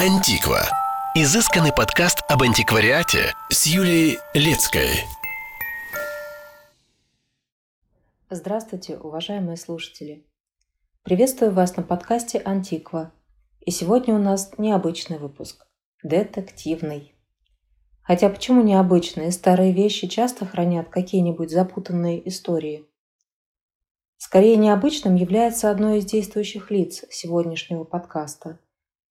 Антиква. Изысканный подкаст об антиквариате с Юлией Лецкой. Здравствуйте, уважаемые слушатели. Приветствую вас на подкасте «Антиква». И сегодня у нас необычный выпуск – детективный. Хотя почему необычные? Старые вещи часто хранят какие-нибудь запутанные истории. Скорее необычным является одно из действующих лиц сегодняшнего подкаста –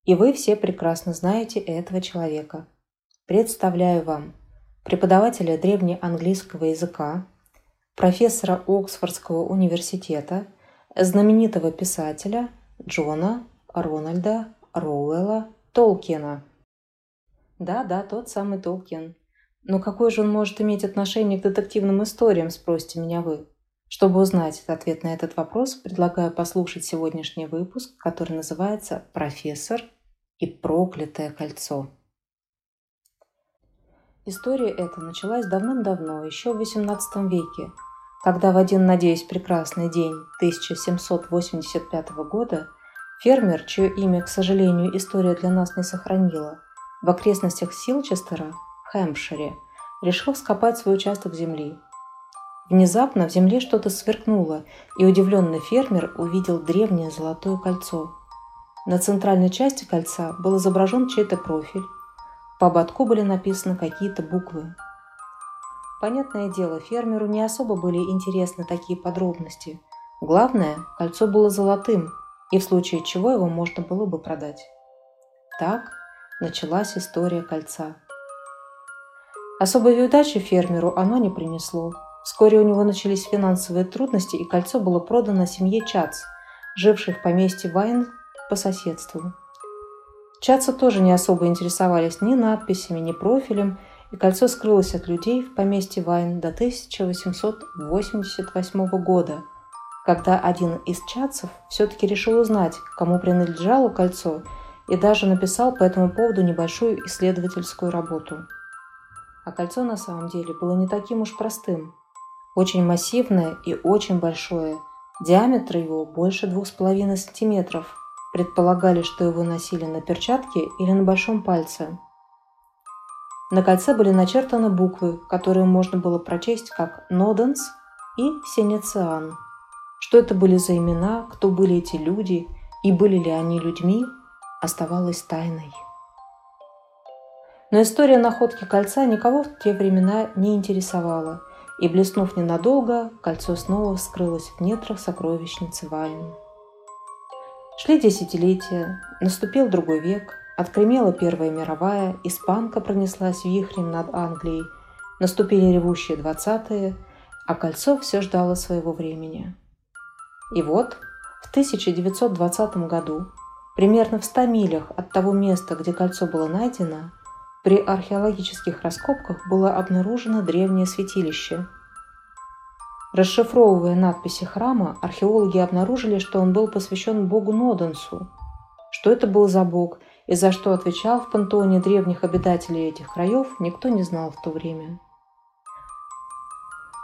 и вы все прекрасно знаете этого человека. Представляю вам преподавателя древнеанглийского языка, профессора Оксфордского университета, знаменитого писателя Джона Рональда Роуэлла Толкина. Да-да, тот самый Толкин. Но какое же он может иметь отношение к детективным историям, спросите меня вы? Чтобы узнать ответ на этот вопрос, предлагаю послушать сегодняшний выпуск, который называется «Профессор и проклятое кольцо». История эта началась давным-давно, еще в XVIII веке, когда в один, надеюсь, прекрасный день 1785 года фермер, чье имя, к сожалению, история для нас не сохранила, в окрестностях Силчестера, в Хэмпшире, решил вскопать свой участок земли – Внезапно в земле что-то сверкнуло, и удивленный фермер увидел древнее золотое кольцо. На центральной части кольца был изображен чей-то профиль. По ободку были написаны какие-то буквы. Понятное дело, фермеру не особо были интересны такие подробности. Главное, кольцо было золотым, и в случае чего его можно было бы продать. Так началась история кольца. Особой удачи фермеру оно не принесло. Вскоре у него начались финансовые трудности, и кольцо было продано семье Чац, жившей в поместье Вайн по соседству. Чацы тоже не особо интересовались ни надписями, ни профилем, и кольцо скрылось от людей в поместье Вайн до 1888 года, когда один из чадцев все-таки решил узнать, кому принадлежало кольцо, и даже написал по этому поводу небольшую исследовательскую работу. А кольцо на самом деле было не таким уж простым. Очень массивное и очень большое. Диаметр его больше двух с половиной сантиметров. Предполагали, что его носили на перчатке или на большом пальце. На кольце были начертаны буквы, которые можно было прочесть как «Ноденс» и «Сенециан». Что это были за имена, кто были эти люди и были ли они людьми, оставалось тайной. Но история находки кольца никого в те времена не интересовала – и, блеснув ненадолго, кольцо снова вскрылось в нетрах сокровищницы Вайн. Шли десятилетия, наступил другой век, откремела Первая мировая, испанка пронеслась вихрем над Англией, наступили ревущие двадцатые, а кольцо все ждало своего времени. И вот в 1920 году, примерно в 100 милях от того места, где кольцо было найдено, при археологических раскопках было обнаружено древнее святилище. Расшифровывая надписи храма, археологи обнаружили, что он был посвящен богу Ноденсу. Что это был за бог и за что отвечал в пантеоне древних обитателей этих краев, никто не знал в то время.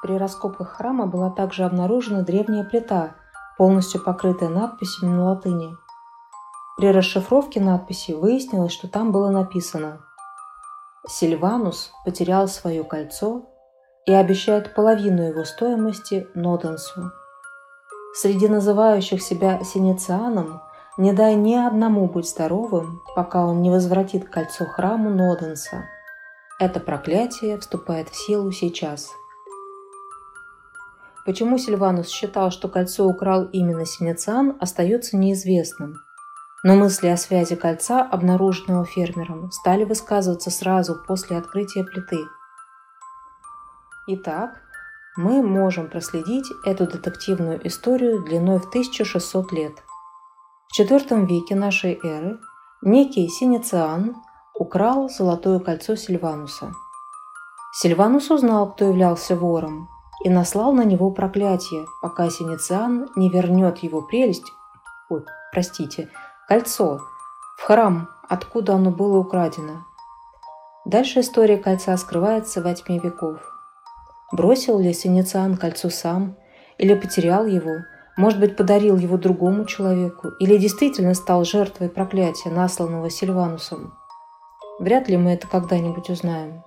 При раскопках храма была также обнаружена древняя плита, полностью покрытая надписями на латыни. При расшифровке надписи выяснилось, что там было написано Сильванус потерял свое кольцо и обещает половину его стоимости Ноденсу. Среди называющих себя синицианом не дай ни одному быть здоровым, пока он не возвратит кольцо храму Ноденса. Это проклятие вступает в силу сейчас. Почему Сильванус считал, что кольцо украл именно Синициан, остается неизвестным – но мысли о связи кольца, обнаруженного фермером, стали высказываться сразу после открытия плиты. Итак, мы можем проследить эту детективную историю длиной в 1600 лет. В IV веке нашей эры некий Синициан украл золотое кольцо Сильвануса. Сильванус узнал, кто являлся вором, и наслал на него проклятие, пока Синициан не вернет его прелесть, ой, простите, Кольцо. В храм, откуда оно было украдено. Дальше история кольца скрывается во тьме веков. Бросил ли Синициан кольцо сам или потерял его, Может быть, подарил его другому человеку или действительно стал жертвой проклятия, насланного Сильванусом. Вряд ли мы это когда-нибудь узнаем.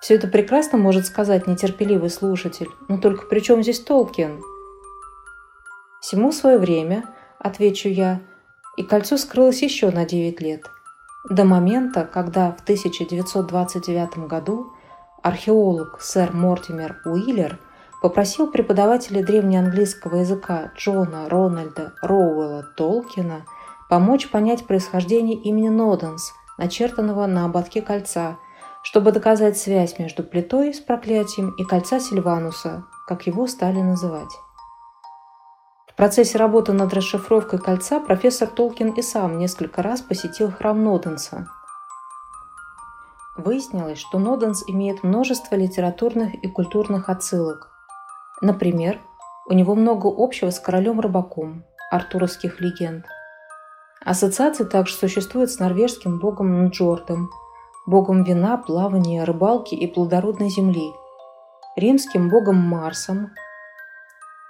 Все это прекрасно может сказать нетерпеливый слушатель, но только при чем здесь Толкин? Всему свое время, отвечу я, и кольцо скрылось еще на 9 лет, до момента, когда в 1929 году археолог сэр Мортимер Уиллер попросил преподавателя древнеанглийского языка Джона Рональда Роуэлла Толкина помочь понять происхождение имени Ноденс, начертанного на ободке кольца, чтобы доказать связь между плитой с проклятием и кольца Сильвануса, как его стали называть. В процессе работы над расшифровкой кольца профессор Толкин и сам несколько раз посетил храм Ноденса – Выяснилось, что Ноденс имеет множество литературных и культурных отсылок. Например, у него много общего с королем-рыбаком артуровских легенд. Ассоциации также существуют с норвежским богом Нджордом, богом вина, плавания, рыбалки и плодородной земли, римским богом Марсом,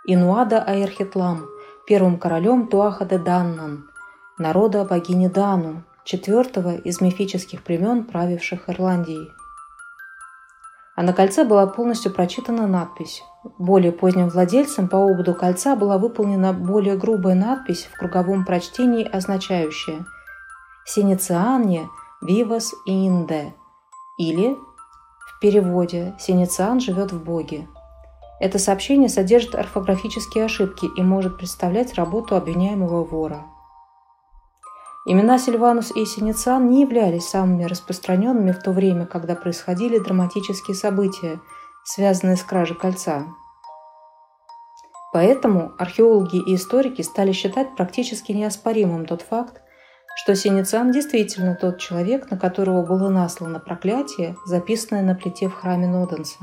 Инуада Аэрхетлам, первым королем Туаха де Даннан, народа богини Дану, четвертого из мифических племен, правивших Ирландией. А на кольце была полностью прочитана надпись. Более поздним владельцем по ободу кольца была выполнена более грубая надпись в круговом прочтении, означающая «Синициане вивас инде» или в переводе «Синициан живет в Боге». Это сообщение содержит орфографические ошибки и может представлять работу обвиняемого вора – Имена Сильванус и Синициан не являлись самыми распространенными в то время, когда происходили драматические события, связанные с кражей кольца. Поэтому археологи и историки стали считать практически неоспоримым тот факт, что Синициан действительно тот человек, на которого было наслано проклятие, записанное на плите в храме Ноденса.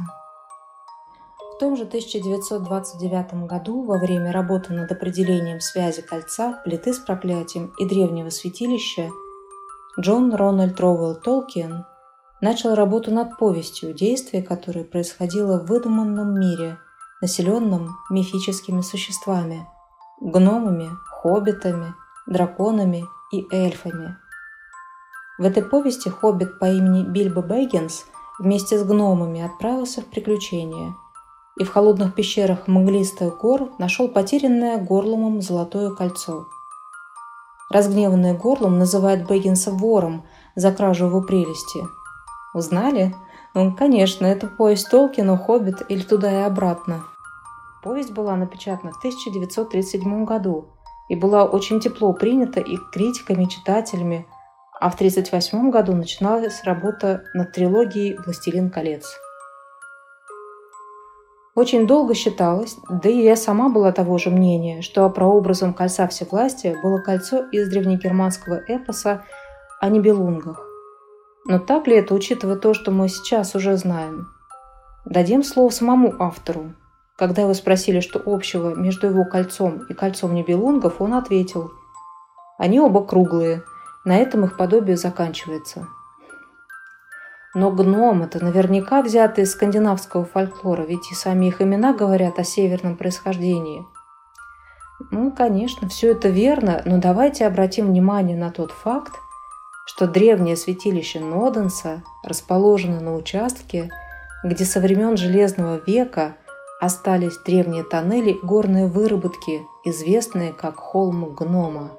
В том же 1929 году, во время работы над определением связи кольца, плиты с проклятием и древнего святилища, Джон Рональд Роуэлл Толкиен начал работу над повестью, действие которой происходило в выдуманном мире, населенном мифическими существами – гномами, хоббитами, драконами и эльфами. В этой повести хоббит по имени Бильбо Бэггинс вместе с гномами отправился в приключения – и в холодных пещерах мглистых гор нашел потерянное Горлумом золотое кольцо. Разгневанный Горлум называет Бэггинса вором за кражу его прелести. Узнали? Ну, конечно, это повесть Толкина, Хоббит или туда и обратно. Повесть была напечатана в 1937 году и была очень тепло принята и критиками, и читателями, а в 1938 году начиналась работа над трилогией «Властелин колец». Очень долго считалось, да и я сама была того же мнения, что прообразом кольца всевластия было кольцо из древнегерманского эпоса о Нибелунгах. Но так ли это, учитывая то, что мы сейчас уже знаем? Дадим слово самому автору. Когда его спросили, что общего между его кольцом и кольцом Нибелунгов, он ответил – они оба круглые, на этом их подобие заканчивается. Но гном – это наверняка взято из скандинавского фольклора, ведь и сами их имена говорят о северном происхождении. Ну, конечно, все это верно, но давайте обратим внимание на тот факт, что древнее святилище Ноденса расположено на участке, где со времен Железного века остались древние тоннели и горные выработки, известные как холм гнома.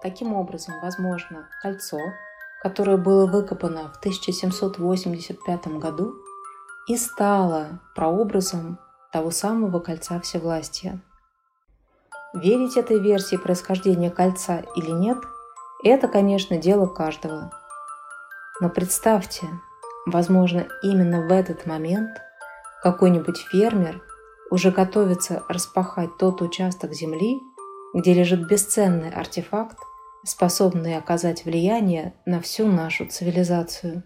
Таким образом, возможно, кольцо – которое было выкопано в 1785 году и стало прообразом того самого кольца всевластия. Верить этой версии происхождения кольца или нет, это, конечно, дело каждого. Но представьте, возможно, именно в этот момент какой-нибудь фермер уже готовится распахать тот участок земли, где лежит бесценный артефакт, способные оказать влияние на всю нашу цивилизацию.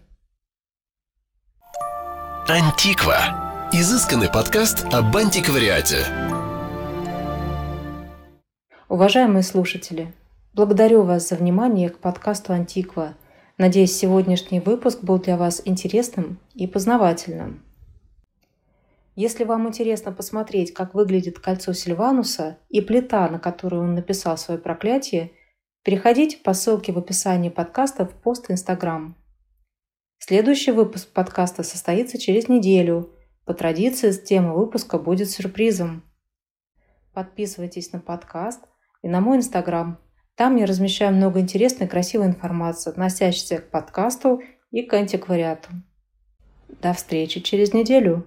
Антиква. Изысканный подкаст об антиквариате. Уважаемые слушатели, благодарю вас за внимание к подкасту «Антиква». Надеюсь, сегодняшний выпуск был для вас интересным и познавательным. Если вам интересно посмотреть, как выглядит кольцо Сильвануса и плита, на которую он написал свое проклятие, переходите по ссылке в описании подкаста в пост Инстаграм. Следующий выпуск подкаста состоится через неделю. По традиции, тема выпуска будет сюрпризом. Подписывайтесь на подкаст и на мой Инстаграм. Там я размещаю много интересной и красивой информации, относящейся к подкасту и к антиквариату. До встречи через неделю!